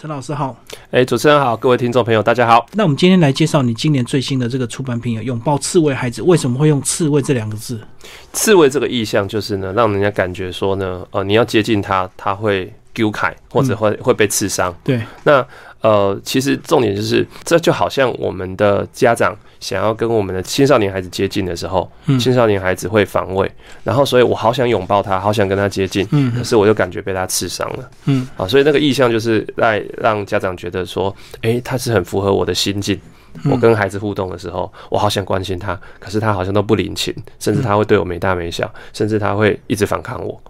陈老师好，哎，主持人好，各位听众朋友，大家好。那我们今天来介绍你今年最新的这个出版品《拥抱刺猬孩子》，为什么会用“刺猬”这两个字？刺猬这个意象就是呢，让人家感觉说呢，呃，你要接近它，它会丢开，或者会会被刺伤。对，那呃，其实重点就是，这就好像我们的家长想要跟我们的青少年孩子接近的时候，青少年孩子会防卫，然后所以我好想拥抱他，好想跟他接近，嗯，可是我就感觉被他刺伤了，嗯，啊，所以那个意向就是在让家长觉得说，哎，他是很符合我的心境。我跟孩子互动的时候，我好想关心他，可是他好像都不领情，甚至他会对我没大没小，甚至他会一直反抗我，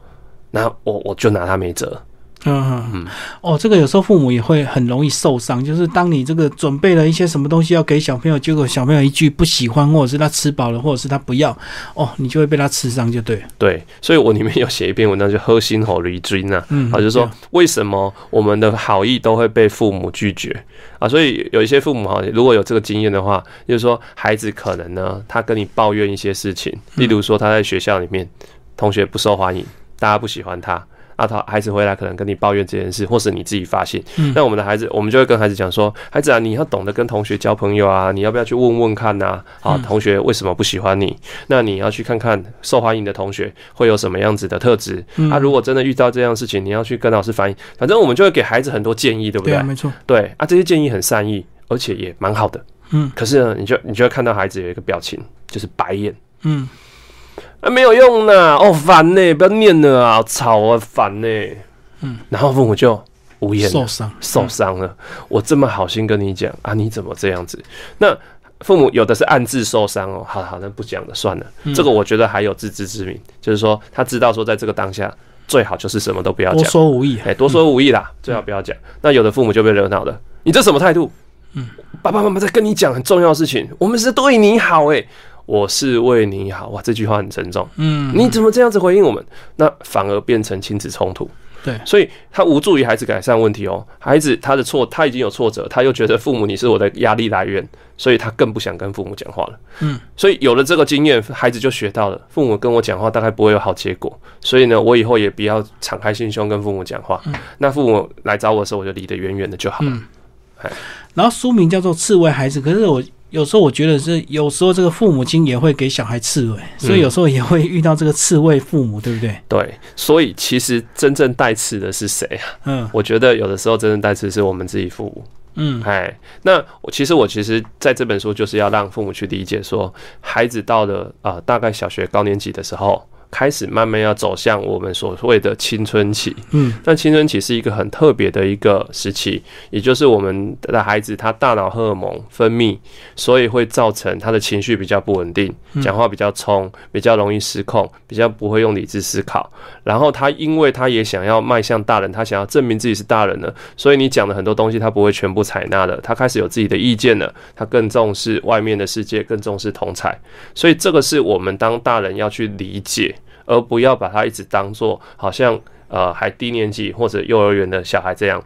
那我我就拿他没辙。嗯嗯哦，这个有时候父母也会很容易受伤，就是当你这个准备了一些什么东西要给小朋友，结果小朋友一句不喜欢，或者是他吃饱了，或者是他不要，哦，你就会被他吃伤，就对。对，所以我里面有写一篇文章，就喝心吼离追呐，啊，就是说为什么我们的好意都会被父母拒绝啊？所以有一些父母哈，如果有这个经验的话，就是说孩子可能呢，他跟你抱怨一些事情，例如说他在学校里面同学不受欢迎，大家不喜欢他。啊，他孩子回来可能跟你抱怨这件事，或是你自己发现。那我们的孩子，我们就会跟孩子讲说：“孩子啊，你要懂得跟同学交朋友啊，你要不要去问问看呐？啊，同学为什么不喜欢你？那你要去看看受欢迎的同学会有什么样子的特质。啊，如果真的遇到这样事情，你要去跟老师反映。反正我们就会给孩子很多建议，对不对？对，没错。对啊，这些建议很善意，而且也蛮好的。嗯。可是呢，你就你就会看到孩子有一个表情，就是白眼。嗯。啊，没有用呢，哦，烦呢，不要念了啊，吵啊，烦呢。嗯，然后父母就无言，受伤，受伤了。我这么好心跟你讲啊，你怎么这样子？那父母有的是暗自受伤哦。好好，那不讲了，算了。这个我觉得还有自知之明，就是说他知道说在这个当下最好就是什么都不要讲，多说无益，哎，多说无益啦，最好不要讲。那有的父母就被惹恼了，你这什么态度？嗯，爸爸妈妈在跟你讲很重要的事情，我们是对你好，哎。我是为你好哇，这句话很沉重。嗯，你怎么这样子回应我们？那反而变成亲子冲突。对，所以他无助于孩子改善问题哦。孩子他的错，他已经有挫折，他又觉得父母你是我的压力来源，所以他更不想跟父母讲话了。嗯，所以有了这个经验，孩子就学到了，父母跟我讲话大概不会有好结果。所以呢，我以后也不要敞开心胸跟父母讲话。那父母来找我的时候，我就离得远远的就好了。哎，然后书名叫做《刺猬孩子》，可是我。有时候我觉得是，有时候这个父母亲也会给小孩刺猬，所以有时候也会遇到这个刺猬父母，对不对？对，所以其实真正带刺的是谁啊？嗯，我觉得有的时候真正带刺是我们自己父母。嗯，哎，那我其实我其实在这本书就是要让父母去理解，说孩子到了啊大概小学高年级的时候。开始慢慢要走向我们所谓的青春期，嗯，但青春期是一个很特别的一个时期，也就是我们的孩子他大脑荷尔蒙分泌，所以会造成他的情绪比较不稳定，讲话比较冲，比较容易失控，比较不会用理智思考。然后他因为他也想要迈向大人，他想要证明自己是大人了，所以你讲的很多东西他不会全部采纳了，他开始有自己的意见了，他更重视外面的世界，更重视同才。所以这个是我们当大人要去理解。而不要把他一直当做好像呃还低年级或者幼儿园的小孩这样，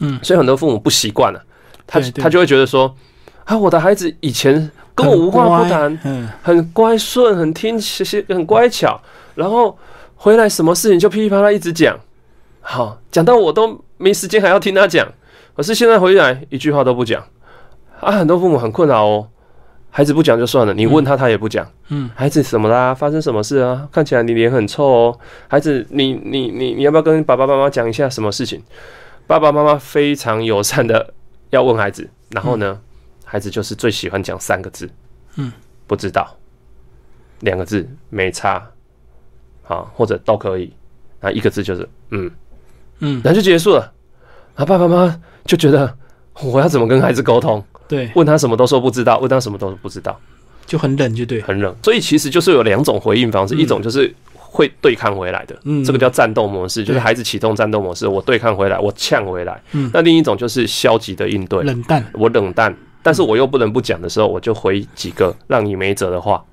嗯，所以很多父母不习惯了，他他就会觉得说啊，我的孩子以前跟我无话不谈，嗯，很乖顺，很听其实很乖巧，然后回来什么事情就噼里啪啦一直讲，好讲到我都没时间还要听他讲，可是现在回来一句话都不讲，啊，很多父母很困扰哦。孩子不讲就算了，你问他他也不讲。嗯，孩子怎么啦？发生什么事啊？看起来你脸很臭哦。孩子，你你你你要不要跟爸爸妈妈讲一下什么事情？爸爸妈妈非常友善的要问孩子，然后呢，孩子就是最喜欢讲三个字，嗯，不知道，两个字没差，好或者都可以，那一个字就是嗯嗯，然后就结束了。啊，爸爸妈妈就觉得我要怎么跟孩子沟通？对，问他什么都说不知道，问他什么都不知道，就很冷，就对，很冷。所以其实就是有两种回应方式，一种就是会对抗回来的，嗯，这个叫战斗模式，就是孩子启动战斗模式，我对抗回来，我呛回来。嗯，那另一种就是消极的应对，冷淡，我冷淡，但是我又不能不讲的时候，我就回几个让你没辙的话，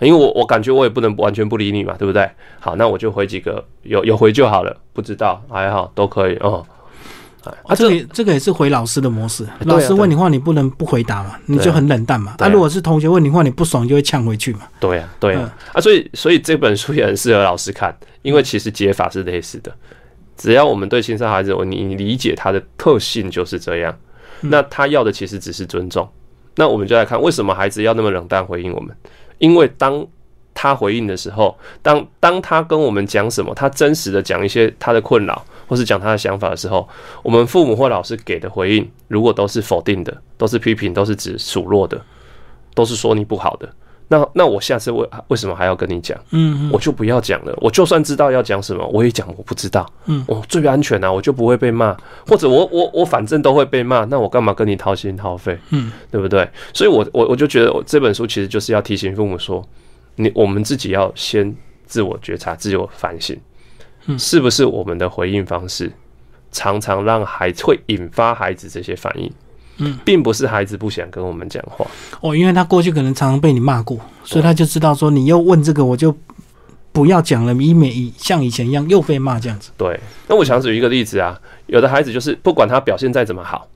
因为我我感觉我也不能完全不理你嘛，对不对？好，那我就回几个有有回就好了，不知道还好都可以哦。啊，这个这个也是回老师的模式。老师问你话，你不能不回答嘛，你就很冷淡嘛。啊，如果是同学问你话，你不爽就会呛回去嘛。对呀，对呀。啊，所以所以这本书也很适合老师看，因为其实解法是类似的。只要我们对青少孩子，你你理解他的特性就是这样，那他要的其实只是尊重。那我们就来看，为什么孩子要那么冷淡回应我们？因为当他回应的时候，当当他跟我们讲什么，他真实的讲一些他的困扰，或是讲他的想法的时候，我们父母或老师给的回应，如果都是否定的，都是批评，都是指数落的，都是说你不好的。那那我下次为为什么还要跟你讲？嗯，我就不要讲了。我就算知道要讲什么，我也讲我不知道。嗯，我最安全啊，我就不会被骂，或者我我我反正都会被骂，那我干嘛跟你掏心掏肺？嗯，对不对？所以，我我我就觉得，我这本书其实就是要提醒父母说，你我们自己要先自我觉察、自我反省，嗯，是不是我们的回应方式常常让孩子会引发孩子这些反应？嗯，并不是孩子不想跟我们讲话哦，因为他过去可能常常被你骂过，所以他就知道说你又问这个，我就不要讲了，以免像以前一样又被骂这样子。对，那我想举一个例子啊，有的孩子就是不管他表现再怎么好，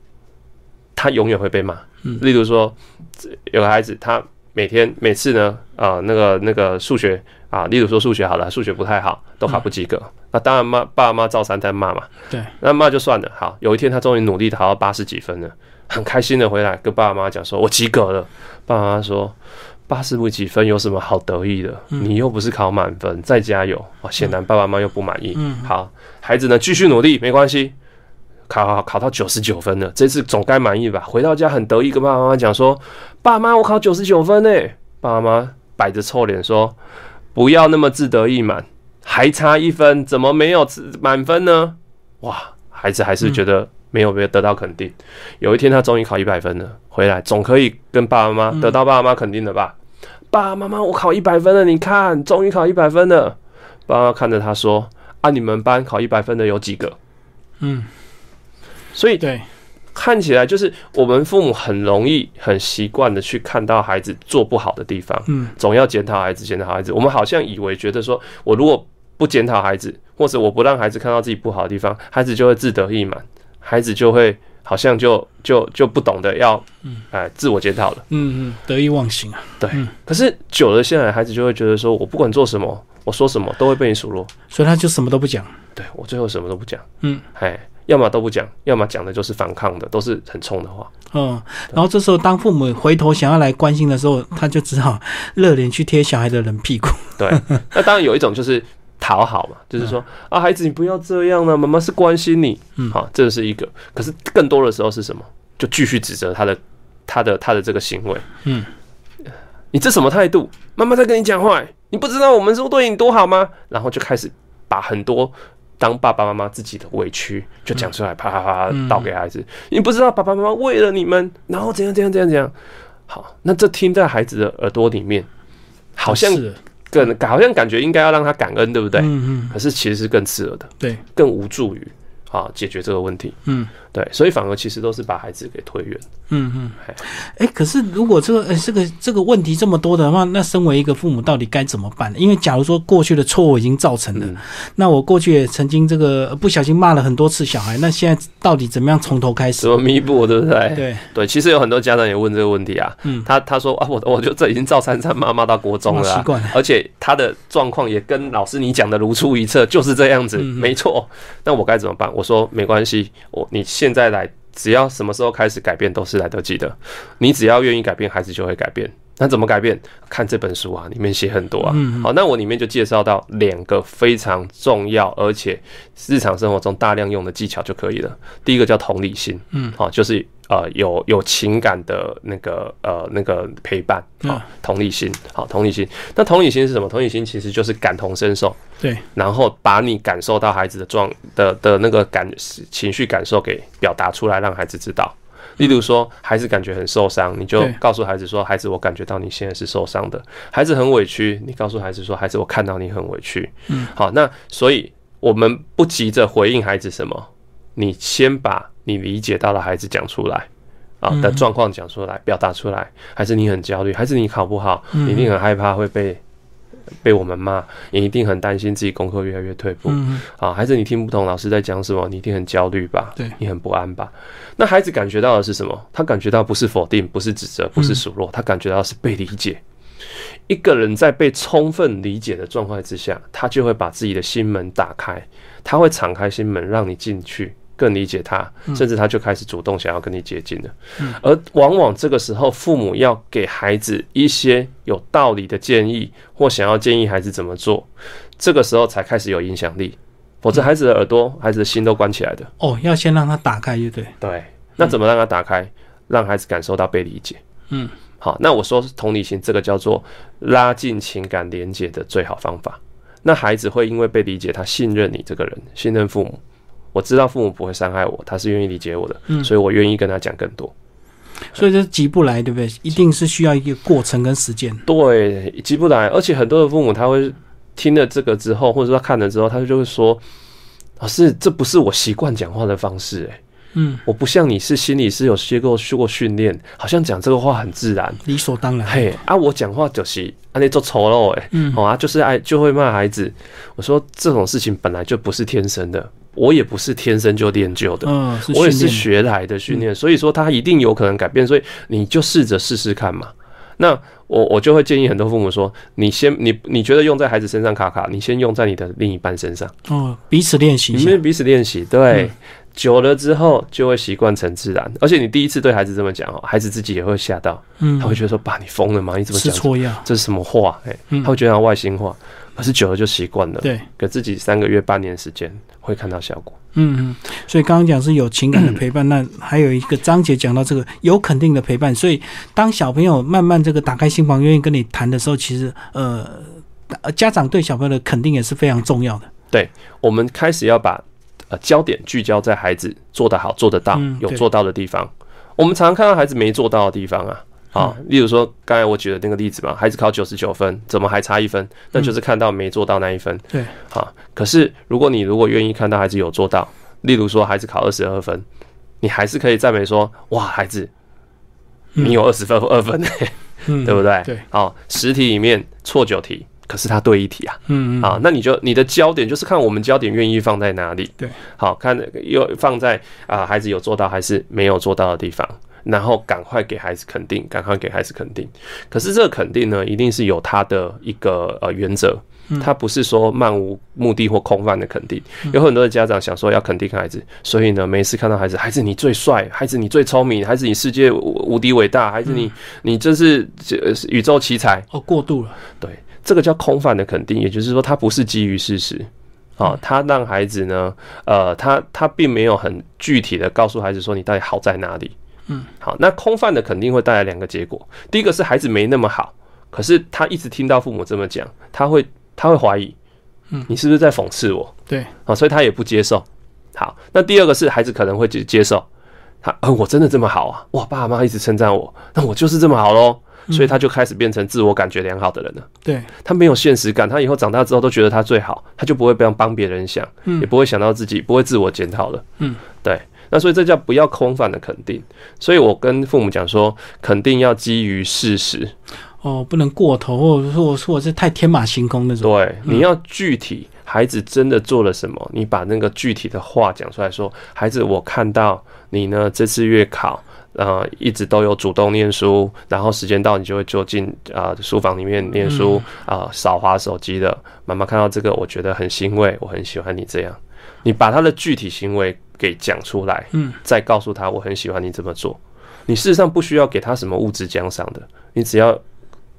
他永远会被骂。嗯，例如说有个孩子，他每天每次呢啊那个那个数学啊，例如说数学好了，数学不太好，都考不及格，那当然妈爸妈照三在骂嘛。对，那骂就算了。好，有一天他终于努力考到八十几分了。很开心的回来跟爸爸妈妈讲说：“我及格了。”爸爸妈妈说：“八十五几分有什么好得意的？你又不是考满分，再加油。”哦，显然爸爸妈妈又不满意。嗯，好，孩子呢继续努力，没关系，考考到九十九分了，这次总该满意吧？回到家很得意，跟爸爸妈妈讲说：“爸妈，我考九十九分呢。”爸爸妈妈摆着臭脸说：“不要那么自得意满，还差一分，怎么没有满分呢？”哇，孩子还是觉得。没有没有得到肯定，有一天他终于考一百分了，回来总可以跟爸爸妈妈得到爸爸妈妈肯定的吧？爸爸妈妈，我考一百分了，你看，终于考一百分了。爸爸看着他说：“啊，你们班考一百分的有几个？”嗯，所以对，看起来就是我们父母很容易很习惯的去看到孩子做不好的地方，嗯，总要检讨孩子，检讨孩子。我们好像以为觉得说，我如果不检讨孩子，或者我不让孩子看到自己不好的地方，孩子就会自得意满。孩子就会好像就就就不懂得要，哎，自我检讨了。嗯嗯，得意忘形啊。对。可是久了，现在孩子就会觉得说，我不管做什么，我说什么都会被你数落，所以他就什么都不讲。对我最后什么都不讲。嗯，哎，要么都不讲，要么讲的就是反抗的，都是很冲的话。嗯，然后这时候当父母回头想要来关心的时候，他就只好热脸去贴小孩的冷屁股。对。那当然有一种就是。讨好嘛，就是说啊，孩子你不要这样了，妈妈是关心你，嗯，好，这是一个。可是更多的时候是什么？就继续指责他的、他的、他的这个行为，嗯，你这什么态度？妈妈在跟你讲话，你不知道我们是对你多好吗？然后就开始把很多当爸爸妈妈自己的委屈就讲出来，啪啪啪倒给孩子。你不知道爸爸妈妈为了你们，然后怎样怎样怎样怎样。好，那这听在孩子的耳朵里面，好像。更好像感觉应该要让他感恩，对不对？嗯嗯。可是其实是更刺耳的，对，更无助于啊解决这个问题。嗯。对，所以反而其实都是把孩子给推远。嗯嗯，哎，可是如果这个呃这个这个问题这么多的话，那身为一个父母到底该怎么办呢？因为假如说过去的错误已经造成了，那我过去也曾经这个不小心骂了很多次小孩，那现在到底怎么样从头开始？怎么弥补？对不对？对对，其实有很多家长也问这个问题啊。嗯。他他说啊，我我就这已经照三餐骂骂到国中了，习惯了，而且他的状况也跟老师你讲的如出一辙，就是这样子，没错。那我该怎么办？我说没关系，我你现在来。只要什么时候开始改变都是来得及的，你只要愿意改变，孩子就会改变。那怎么改变？看这本书啊，里面写很多啊。好，那我里面就介绍到两个非常重要，而且日常生活中大量用的技巧就可以了。第一个叫同理心，嗯，好，就是呃有有情感的那个呃那个陪伴，啊，同理心，好，同理心。那同理心是什么？同理心其实就是感同身受，对，然后把你感受到孩子的状的的那个感情绪感受给表达出来，让孩子知道。例如说，孩子感觉很受伤，你就告诉孩子说：“孩子，我感觉到你现在是受伤的。”孩子很委屈，你告诉孩子说：“孩子，我看到你很委屈。”嗯，好，那所以我们不急着回应孩子什么，你先把你理解到的孩子讲出来啊的状况讲出来，表达出来。还是，你很焦虑，还是，你考不好，你一定很害怕会被。被我们骂，你一定很担心自己功课越来越退步。啊，还是，你听不懂老师在讲什么，你一定很焦虑吧？对，你很不安吧？那孩子感觉到的是什么？他感觉到不是否定，不是指责，不是数落，他感觉到是被理解。一个人在被充分理解的状态之下，他就会把自己的心门打开，他会敞开心门让你进去，更理解他，甚至他就开始主动想要跟你接近了。而往往这个时候，父母要给孩子一些有道理的建议，或想要建议孩子怎么做，这个时候才开始有影响力。否则，孩子的耳朵、孩子的心都关起来的。哦，要先让他打开，对对？对。那怎么让他打开？让孩子感受到被理解。嗯。好，那我说同理心，这个叫做拉近情感连接的最好方法。那孩子会因为被理解，他信任你这个人，信任父母。我知道父母不会伤害我，他是愿意理解我的，嗯，所以我愿意跟他讲更多。所以这急不来，对不对？一定是需要一个过程跟时间。对，急不来，而且很多的父母他会。听了这个之后，或者说看了之后，他就会说：“老师，这不是我习惯讲话的方式，哎，嗯，我不像你是心理师有学过受过训练，好像讲这个话很自然，理所当然。嘿，啊，我讲话就是啊，那做丑陋，哎，嗯，哦啊，就是爱就会骂孩子。我说这种事情本来就不是天生的，我也不是天生就练就的，嗯，我也是学来的训练，所以说他一定有可能改变，所以你就试着试试看嘛。”那我我就会建议很多父母说，你先你你觉得用在孩子身上卡卡，你先用在你的另一半身上。哦，彼此练习，你们彼此练习，对，久了之后就会习惯成自然，而且你第一次对孩子这么讲哦，孩子自己也会吓到，嗯，他会觉得说爸你疯了吗？你怎么讲？错呀？这是什么话？哎，他会觉得外星话，可是久了就习惯了，对，给自己三个月半年时间会看到效果。嗯嗯，所以刚刚讲是有情感的 陪伴，那还有一个章节讲到这个有肯定的陪伴。所以当小朋友慢慢这个打开心房，愿意跟你谈的时候，其实呃，家长对小朋友的肯定也是非常重要的。对，我们开始要把呃焦点聚焦在孩子做得好、做得到、有做到的地方。我们常常看到孩子没做到的地方啊。啊，例如说刚才我举的那个例子嘛，孩子考九十九分，怎么还差一分？那就是看到没做到那一分。对，好。可是如果你如果愿意看到孩子有做到，例如说孩子考二十二分，你还是可以赞美说：哇，孩子，你有二十分二分，对不对？对。好，十题里面错九题，可是他对一题啊。嗯嗯。好，那你就你的焦点就是看我们焦点愿意放在哪里。对。好看，又放在啊，孩子有做到还是没有做到的地方。然后赶快给孩子肯定，赶快给孩子肯定。可是这个肯定呢，一定是有他的一个呃原则，他不是说漫无目的或空泛的肯定。有很多的家长想说要肯定孩子，所以呢，每次看到孩子，孩子你最帅，孩子你最聪明，孩子你世界无敌伟大，孩子你你真是宇宙奇才。哦，过度了。对，这个叫空泛的肯定，也就是说，它不是基于事实。啊，他让孩子呢，呃，他他并没有很具体的告诉孩子说你到底好在哪里。嗯，好，那空泛的肯定会带来两个结果。第一个是孩子没那么好，可是他一直听到父母这么讲，他会他会怀疑，嗯，你是不是在讽刺我？对，啊，所以他也不接受。好，那第二个是孩子可能会接接受，他，呃，我真的这么好啊？哇，爸妈一直称赞我，那我就是这么好喽。所以他就开始变成自我感觉良好的人了。对，他没有现实感，他以后长大之后都觉得他最好，他就不会帮帮别人想，也不会想到自己，不会自我检讨了。嗯，对。那所以这叫不要空泛的肯定，所以我跟父母讲说，肯定要基于事实，哦，不能过头，或者说我说我是太天马行空那种。对，你要具体，孩子真的做了什么，你把那个具体的话讲出来说，孩子，我看到你呢这次月考，呃，一直都有主动念书，然后时间到你就会就进啊书房里面念书啊，少滑手机的。妈妈看到这个，我觉得很欣慰，我很喜欢你这样。你把他的具体行为给讲出来，嗯，再告诉他我很喜欢你这么做。你事实上不需要给他什么物质奖赏的，你只要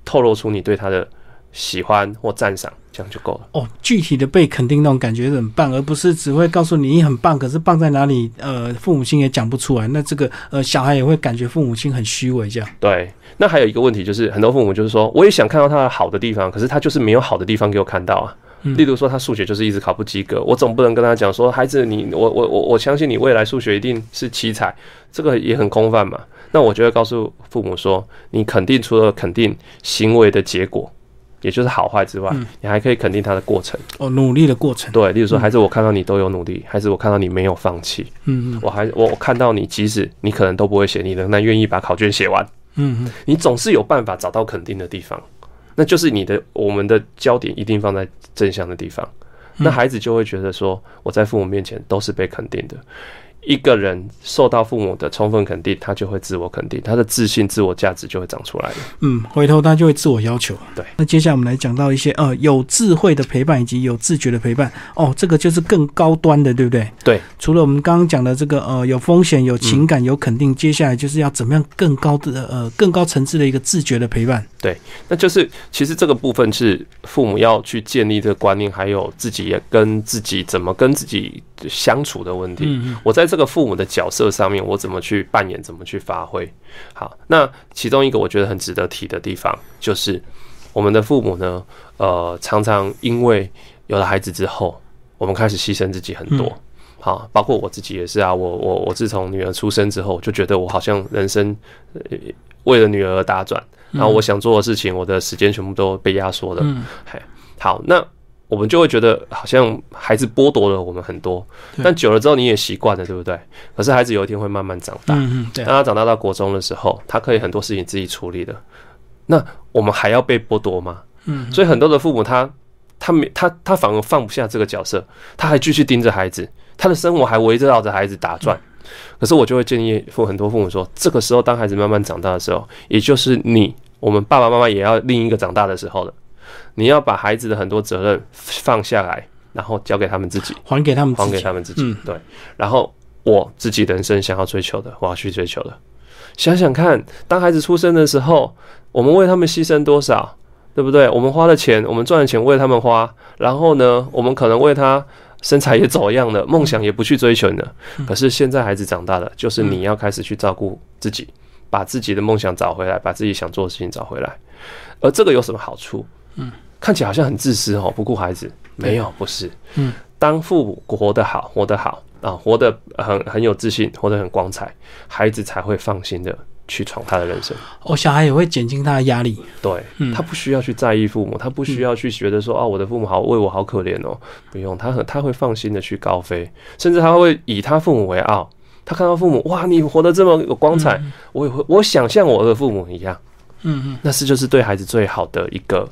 透露出你对他的喜欢或赞赏，这样就够了。哦，具体的被肯定那种感觉很棒，而不是只会告诉你你很棒，可是棒在哪里？呃，父母亲也讲不出来。那这个呃，小孩也会感觉父母亲很虚伪，这样。对。那还有一个问题就是，很多父母就是说，我也想看到他的好的地方，可是他就是没有好的地方给我看到啊。例如说，他数学就是一直考不及格，我总不能跟他讲说，孩子，你我我我我相信你未来数学一定是奇才，这个也很空泛嘛。那我就会告诉父母说，你肯定除了肯定行为的结果，也就是好坏之外，你还可以肯定他的过程。哦，努力的过程。对，例如说，孩子，我看到你都有努力，孩子，我看到你没有放弃，嗯嗯，我还我看到你，即使你可能都不会写，你仍然愿意把考卷写完，嗯嗯，你总是有办法找到肯定的地方。那就是你的，我们的焦点一定放在正向的地方，那孩子就会觉得说，我在父母面前都是被肯定的，一个人受到父母的充分肯定，他就会自我肯定，他的自信、自我价值就会长出来了。嗯，回头他就会自我要求。对，那接下来我们来讲到一些呃有智慧的陪伴以及有自觉的陪伴。哦，这个就是更高端的，对不对？对。除了我们刚刚讲的这个呃有风险、有情感、有肯定，接下来就是要怎么样更高的呃更高层次的一个自觉的陪伴。对，那就是其实这个部分是父母要去建立这个观念，还有自己也跟自己怎么跟自己相处的问题。我在这个父母的角色上面，我怎么去扮演，怎么去发挥？好，那其中一个我觉得很值得提的地方，就是我们的父母呢，呃，常常因为有了孩子之后，我们开始牺牲自己很多。好，包括我自己也是啊。我我我自从女儿出生之后，就觉得我好像人生为了女儿而打转，然后我想做的事情，我的时间全部都被压缩了。嗯，好，那。我们就会觉得好像孩子剥夺了我们很多，但久了之后你也习惯了，对不对？可是孩子有一天会慢慢长大，嗯当他长大到国中的时候，他可以很多事情自己处理的。那我们还要被剥夺吗？嗯，所以很多的父母他他没他他反而放不下这个角色，他还继续盯着孩子，他的生活还围绕着孩子打转。可是我就会建议父很多父母说，这个时候当孩子慢慢长大的时候，也就是你我们爸爸妈妈也要另一个长大的时候了。你要把孩子的很多责任放下来，然后交给他们自己，还给他们，还给他们自己。对，然后我自己人生想要追求的，我要去追求的。想想看，当孩子出生的时候，我们为他们牺牲多少，对不对？我们花的钱，我们赚的钱为他们花，然后呢，我们可能为他身材也走样了，梦想也不去追求呢。可是现在孩子长大了，就是你要开始去照顾自己，把自己的梦想找回来，把自己想做的事情找回来。而这个有什么好处？嗯，看起来好像很自私哦，不顾孩子。没有，不是。嗯，当父母活得好，活得好啊，活得很很有自信，活得很光彩，孩子才会放心的去闯他的人生。哦，小孩也会减轻他的压力。对，他不需要去在意父母，他不需要去觉得说啊，我的父母好为我好可怜哦。不用，他很他会放心的去高飞，甚至他会以他父母为傲。他看到父母哇，你活得这么有光彩，我也会我想像我的父母一样。嗯嗯，那是就是对孩子最好的一个。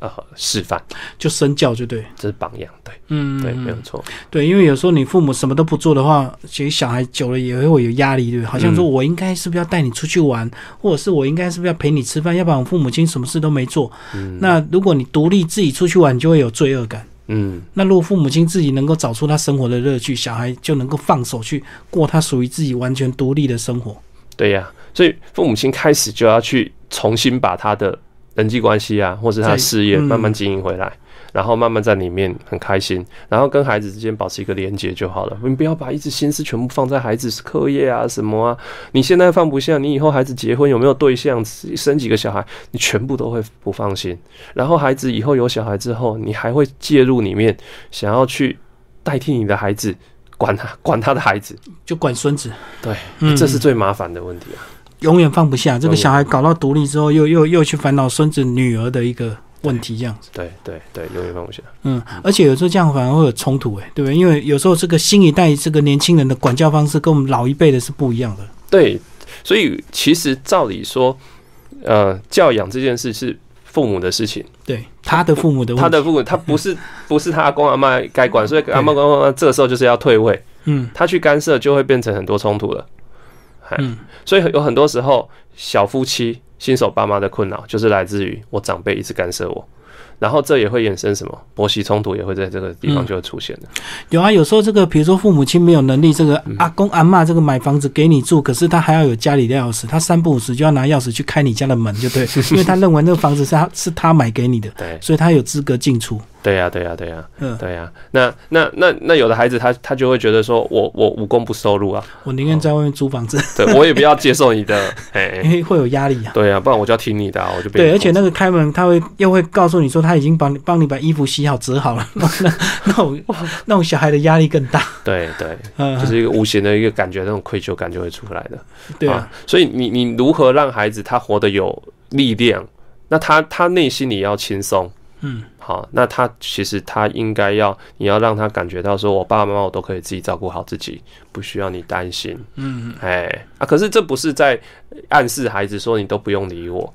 呃，示范就身教就对，这是榜样，对，嗯，对，没有错，对，因为有时候你父母什么都不做的话，其实小孩久了也会有压力，对，好像说我应该是不是要带你出去玩，或者是我应该是不是要陪你吃饭，要不然我父母亲什么事都没做。嗯，那如果你独立自己出去玩，你就会有罪恶感。嗯，那如果父母亲自己能够找出他生活的乐趣，小孩就能够放手去过他属于自己完全独立的生活。对呀，所以父母亲开始就要去重新把他的。人际关系啊，或是他的事业慢慢经营回来，然后慢慢在里面很开心，然后跟孩子之间保持一个连接就好了。你不要把一直心思全部放在孩子课业啊什么啊，你现在放不下，你以后孩子结婚有没有对象，生几个小孩，你全部都会不放心。然后孩子以后有小孩之后，你还会介入里面，想要去代替你的孩子管他管他的孩子，就管孙子。对，这是最麻烦的问题啊。永远放不下这个小孩，搞到独立之后，又又又去烦恼孙子女儿的一个问题，这样子。对对对，永远放不下。嗯，而且有时候这样反而会有冲突，哎，对不对？因为有时候这个新一代这个年轻人的管教方式跟我们老一辈的是不一样的。对，所以其实照理说，呃，教养这件事是父母的事情。对，他的父母的，他的父母，他不是 不是他阿公阿妈该管，所以阿公阿妈这个时候就是要退位。嗯，他去干涉就会变成很多冲突了。嗯，所以有很多时候，小夫妻、新手爸妈的困扰，就是来自于我长辈一直干涉我。然后这也会衍生什么婆媳冲突，也会在这个地方就会出现的。有啊，有时候这个比如说父母亲没有能力，这个阿公阿妈这个买房子给你住，可是他还要有家里的钥匙，他三不五时就要拿钥匙去开你家的门，就对，因为他认为那个房子是他是他买给你的，对，所以他有资格进出。对呀，对呀，对呀，嗯，对呀。那那那那有的孩子他他就会觉得说，我我无功不收入啊，我宁愿在外面租房子，对我也不要接受你的，因为会有压力啊。对啊，不然我就要听你的，我就对，而且那个开门他会又会告诉你说他已经帮你帮你把衣服洗好折好了，那那种那种小孩的压力更大。对对，就是一个无形的一个感觉，那种愧疚感就会出来的。对啊，所以你你如何让孩子他活得有力量？那他他内心里要轻松。嗯，好，那他其实他应该要，你要让他感觉到说，我爸爸妈妈我都可以自己照顾好自己，不需要你担心。嗯，哎，啊，可是这不是在暗示孩子说你都不用理我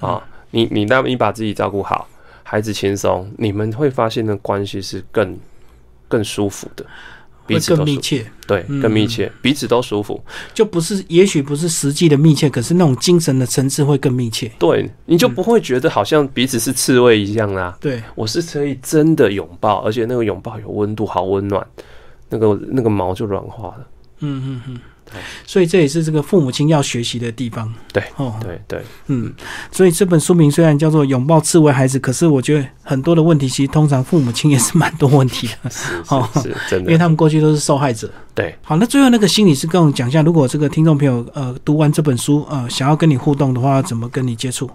啊，你你那你把自己照顾好，孩子轻松，你们会发现的关系是更更舒服的。彼此更密切，对，更密切，彼此都舒服，就不是，也许不是实际的密切，可是那种精神的层次会更密切。对，你就不会觉得好像彼此是刺猬一样啦。对，我是可以真的拥抱，而且那个拥抱有温度，好温暖，那个那个毛就软化了。嗯嗯嗯。所以这也是这个父母亲要学习的地方。对，哦，对对，嗯，所以这本书名虽然叫做《拥抱刺猬孩子》，可是我觉得很多的问题，其实通常父母亲也是蛮多问题的。是是 真的，因为他们过去都是受害者。对，好，那最后那个心理师跟我们讲一下，如果这个听众朋友呃读完这本书呃想要跟你互动的话，怎么跟你接触？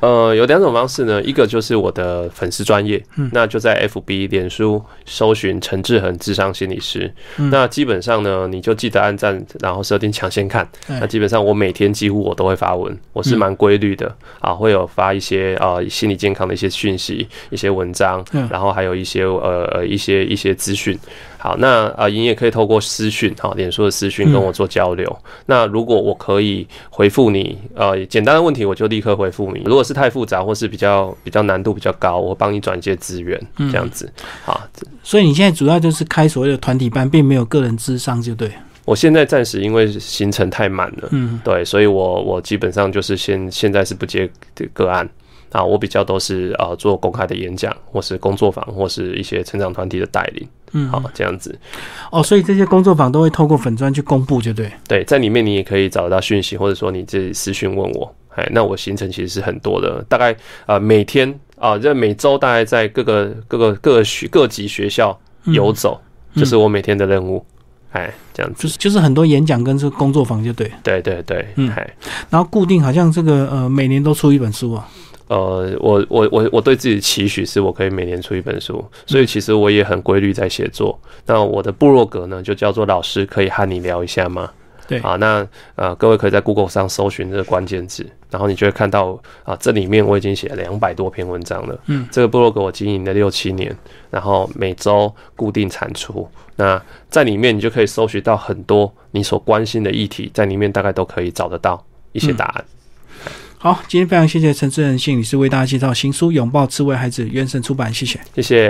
呃，有两种方式呢，一个就是我的粉丝专业，那就在 FB 脸书搜寻陈志恒智商心理师，那基本上呢，你就记得按赞，然后设定抢先看，那基本上我每天几乎我都会发文，我是蛮规律的。啊，会有发一些啊心理健康的一些讯息、一些文章，然后还有一些呃呃一些一些资讯。好，那啊，您也可以透过私讯，哈，脸书的私讯跟我做交流。那如果我可以回复你，呃，简单的问题我就立刻回复你。如果是太复杂或是比较比较难度比较高，我帮你转接资源，这样子。好，所以你现在主要就是开所谓的团体班，并没有个人智商，就对。我现在暂时因为行程太满了，嗯，对，所以我我基本上就是现现在是不接个案。啊，我比较都是呃做公开的演讲，或是工作坊，或是一些成长团体的带领，嗯，好这样子。哦，所以这些工作坊都会透过粉砖去公布，就对。对，在里面你也可以找到讯息，或者说你自己私讯问我。哎，那我行程其实是很多的，大概啊每天啊这每周大概在各个各个各学各级学校游走，就是我每天的任务。哎，这样子就是就是很多演讲跟这个工作坊，就对。对对对，嗯，然后固定好像这个呃每年都出一本书啊。呃，我我我我对自己的期许是我可以每年出一本书，所以其实我也很规律在写作。那我的部落格呢，就叫做“老师可以和你聊一下吗？”对啊，那呃，各位可以在 Google 上搜寻这个关键字，然后你就会看到啊，这里面我已经写了两百多篇文章了。嗯，这个部落格我经营了六七年，然后每周固定产出。那在里面你就可以搜寻到很多你所关心的议题，在里面大概都可以找得到一些答案。好，今天非常谢谢陈志仁心理师为大家介绍新书《拥抱刺猬孩子》，原神出版，谢谢，谢谢。